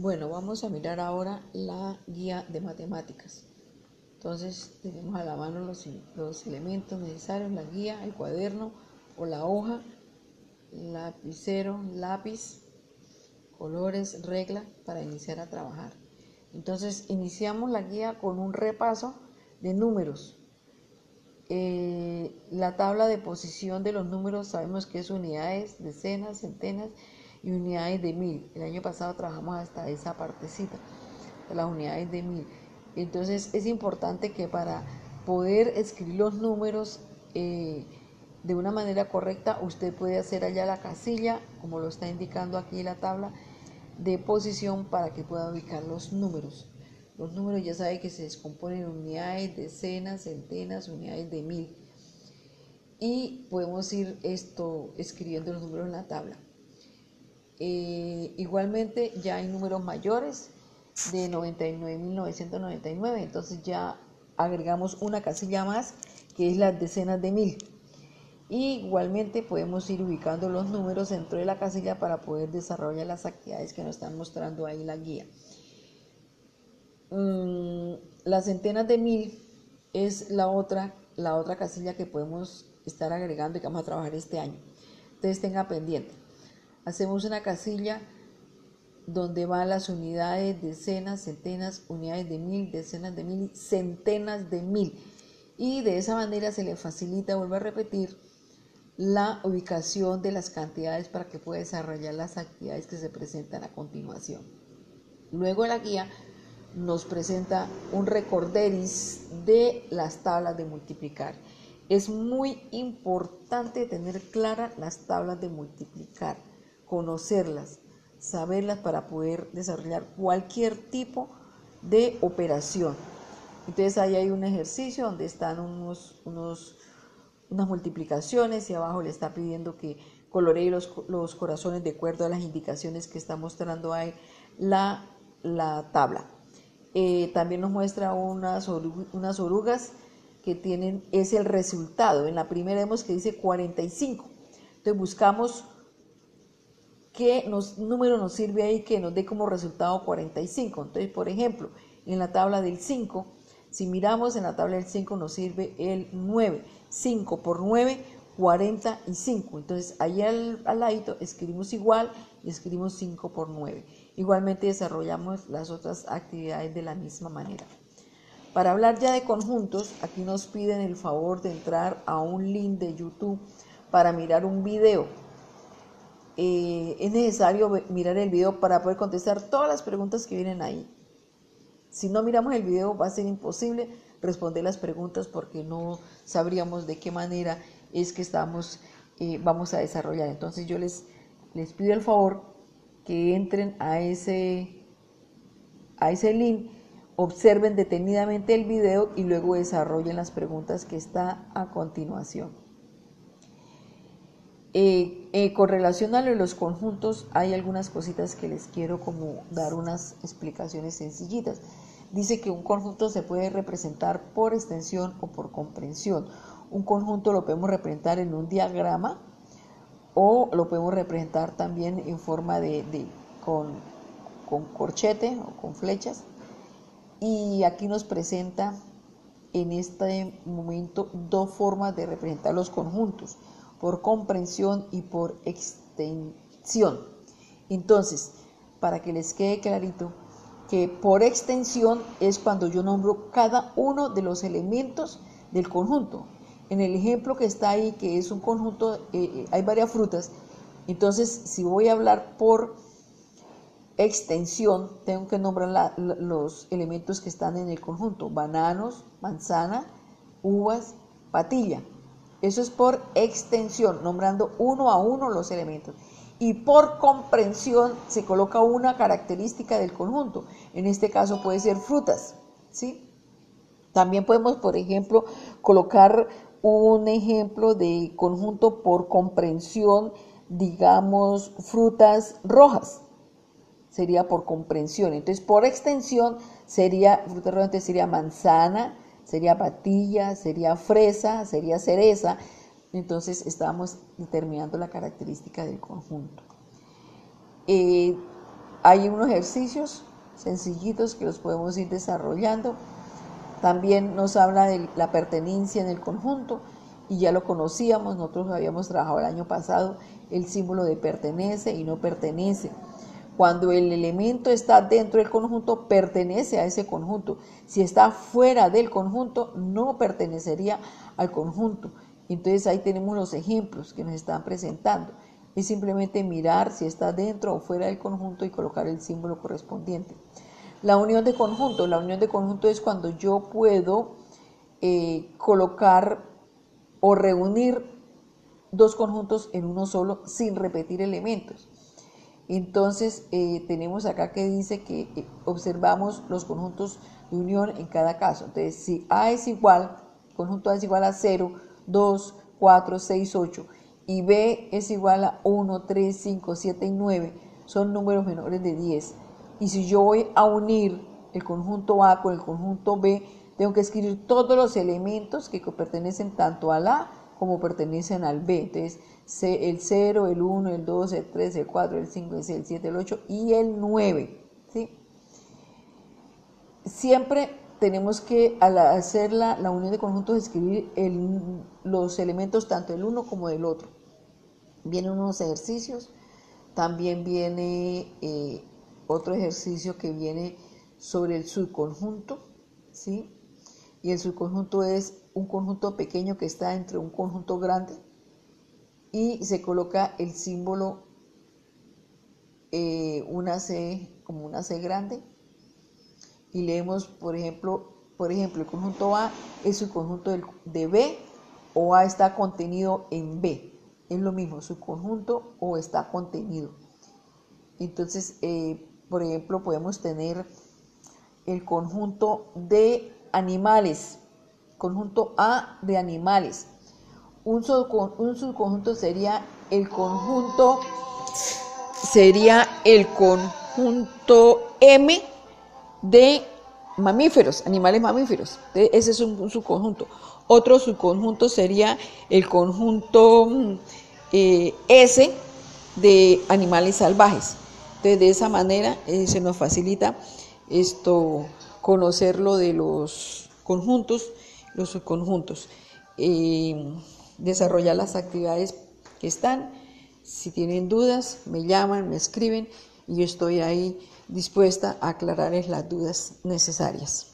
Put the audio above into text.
Bueno, vamos a mirar ahora la guía de matemáticas. Entonces tenemos a la mano los, elementos necesarios, la guía, el cuaderno o la hoja, lapicero, lápiz, colores, regla para iniciar a trabajar. Entonces iniciamos la guía con un repaso de números. Eh, la tabla de posición de los números sabemos que es unidades, decenas, centenas y unidades de mil. El año pasado trabajamos hasta esa partecita, de las unidades de mil. Entonces es importante que para poder escribir los números eh, de una manera correcta, usted puede hacer allá la casilla, como lo está indicando aquí la tabla de posición para que pueda ubicar los números. Los números ya sabe que se descomponen en unidades, decenas, centenas, unidades de mil. Y podemos ir esto escribiendo los números en la tabla. Eh, igualmente ya hay números mayores de 99.999, entonces ya agregamos una casilla más que es las decenas de mil. igualmente podemos ir ubicando los números dentro de la casilla para poder desarrollar las actividades que nos están mostrando ahí la guía. Mm, las centenas de mil es la otra, la otra casilla que podemos estar agregando y que vamos a trabajar este año. Entonces tenga pendiente. Hacemos una casilla donde van las unidades, decenas, centenas, unidades de mil, decenas de mil, centenas de mil. Y de esa manera se le facilita, vuelvo a repetir, la ubicación de las cantidades para que pueda desarrollar las actividades que se presentan a continuación. Luego la guía nos presenta un recorderis de las tablas de multiplicar. Es muy importante tener claras las tablas de multiplicar, conocerlas, saberlas para poder desarrollar cualquier tipo de operación. Entonces ahí hay un ejercicio donde están unos, unos, unas multiplicaciones y abajo le está pidiendo que coloree los, los corazones de acuerdo a las indicaciones que está mostrando ahí la, la tabla. Eh, también nos muestra unas, unas orugas que tienen, es el resultado. En la primera vemos que dice 45. Entonces buscamos qué nos, número nos sirve ahí que nos dé como resultado 45. Entonces, por ejemplo, en la tabla del 5, si miramos en la tabla del 5 nos sirve el 9. 5 por 9, 45. Entonces, ahí al, al ladito escribimos igual y escribimos 5 por 9. Igualmente desarrollamos las otras actividades de la misma manera. Para hablar ya de conjuntos, aquí nos piden el favor de entrar a un link de YouTube para mirar un video. Eh, es necesario mirar el video para poder contestar todas las preguntas que vienen ahí. Si no miramos el video va a ser imposible responder las preguntas porque no sabríamos de qué manera es que estamos, eh, vamos a desarrollar. Entonces yo les, les pido el favor que entren a ese, a ese link, observen detenidamente el video y luego desarrollen las preguntas que está a continuación. Eh, eh, con relación a los conjuntos, hay algunas cositas que les quiero como dar unas explicaciones sencillitas. Dice que un conjunto se puede representar por extensión o por comprensión. Un conjunto lo podemos representar en un diagrama o lo podemos representar también en forma de, con, con corchete o con flechas. Y aquí nos presenta en este momento dos formas de representar los conjuntos, por comprensión y por extensión. Entonces, para que les quede clarito, que por extensión es cuando yo nombro cada uno de los elementos del conjunto en el ejemplo que está ahí, que es un conjunto, eh, eh, hay varias frutas, entonces si voy a hablar por extensión, tengo que nombrar los elementos que están en el conjunto, bananos, manzana, uvas, patilla. Eso es por extensión, nombrando uno a uno los elementos. Y por comprensión se coloca una característica del conjunto. En este caso puede ser frutas, ¿sí? También podemos, por ejemplo, colocar un ejemplo de conjunto por comprensión, digamos, frutas rojas. Sería por comprensión. Entonces, por extensión, sería, frutas rojas sería manzana, sería patilla, sería fresa, sería cereza. Entonces, estamos determinando la característica del conjunto. Eh, hay unos ejercicios sencillitos que los podemos ir desarrollando. También nos habla de la pertenencia en el conjunto y ya lo conocíamos, nosotros habíamos trabajado el año pasado el símbolo de pertenece y no pertenece. Cuando el elemento está dentro del conjunto, pertenece a ese conjunto. Si está fuera del conjunto, no pertenecería al conjunto. Entonces ahí tenemos los ejemplos que nos están presentando. Es simplemente mirar si está dentro o fuera del conjunto y colocar el símbolo correspondiente. La unión de conjunto. La unión de conjunto es cuando yo puedo eh, colocar o reunir dos conjuntos en uno solo sin repetir elementos. Entonces eh, tenemos acá que dice que eh, observamos los conjuntos de unión en cada caso. Entonces si A es igual, conjunto A es igual a 0, 2, 4, 6, 8 y B es igual a 1, 3, 5, 7 y 9, son números menores de 10. Y si yo voy a unir el conjunto A con el conjunto B, tengo que escribir todos los elementos que pertenecen tanto A como pertenecen al B. Entonces, el 0, el 1, el 2, el 3, el 4, el 5, el 6, el 7, el 8 y el 9. ¿sí? Siempre tenemos que, al hacer la, unión de conjuntos, escribir los elementos tanto del uno como del otro. Vienen unos ejercicios, también viene eh, otro ejercicio que viene sobre el subconjunto, ¿sí? Y el subconjunto es un conjunto pequeño que está entre un conjunto grande y se coloca el símbolo eh, una C como una C grande. Y leemos por ejemplo por ejemplo el conjunto A es su conjunto de B o A está contenido en B. Es lo mismo su conjunto o está contenido. Entonces eh, por ejemplo podemos tener el conjunto de animales conjunto A de animales. Un, subconjunto sería el conjunto sería el conjunto M de mamíferos, animales mamíferos. Ese es un, subconjunto. Otro subconjunto sería el conjunto eh, S de animales salvajes. Entonces, de esa manera eh, se nos facilita esto conocer lo de los conjuntos los subconjuntos. desarrollar las actividades que están. Si tienen dudas, me llaman, me escriben y yo estoy ahí dispuesta a aclararles las dudas necesarias.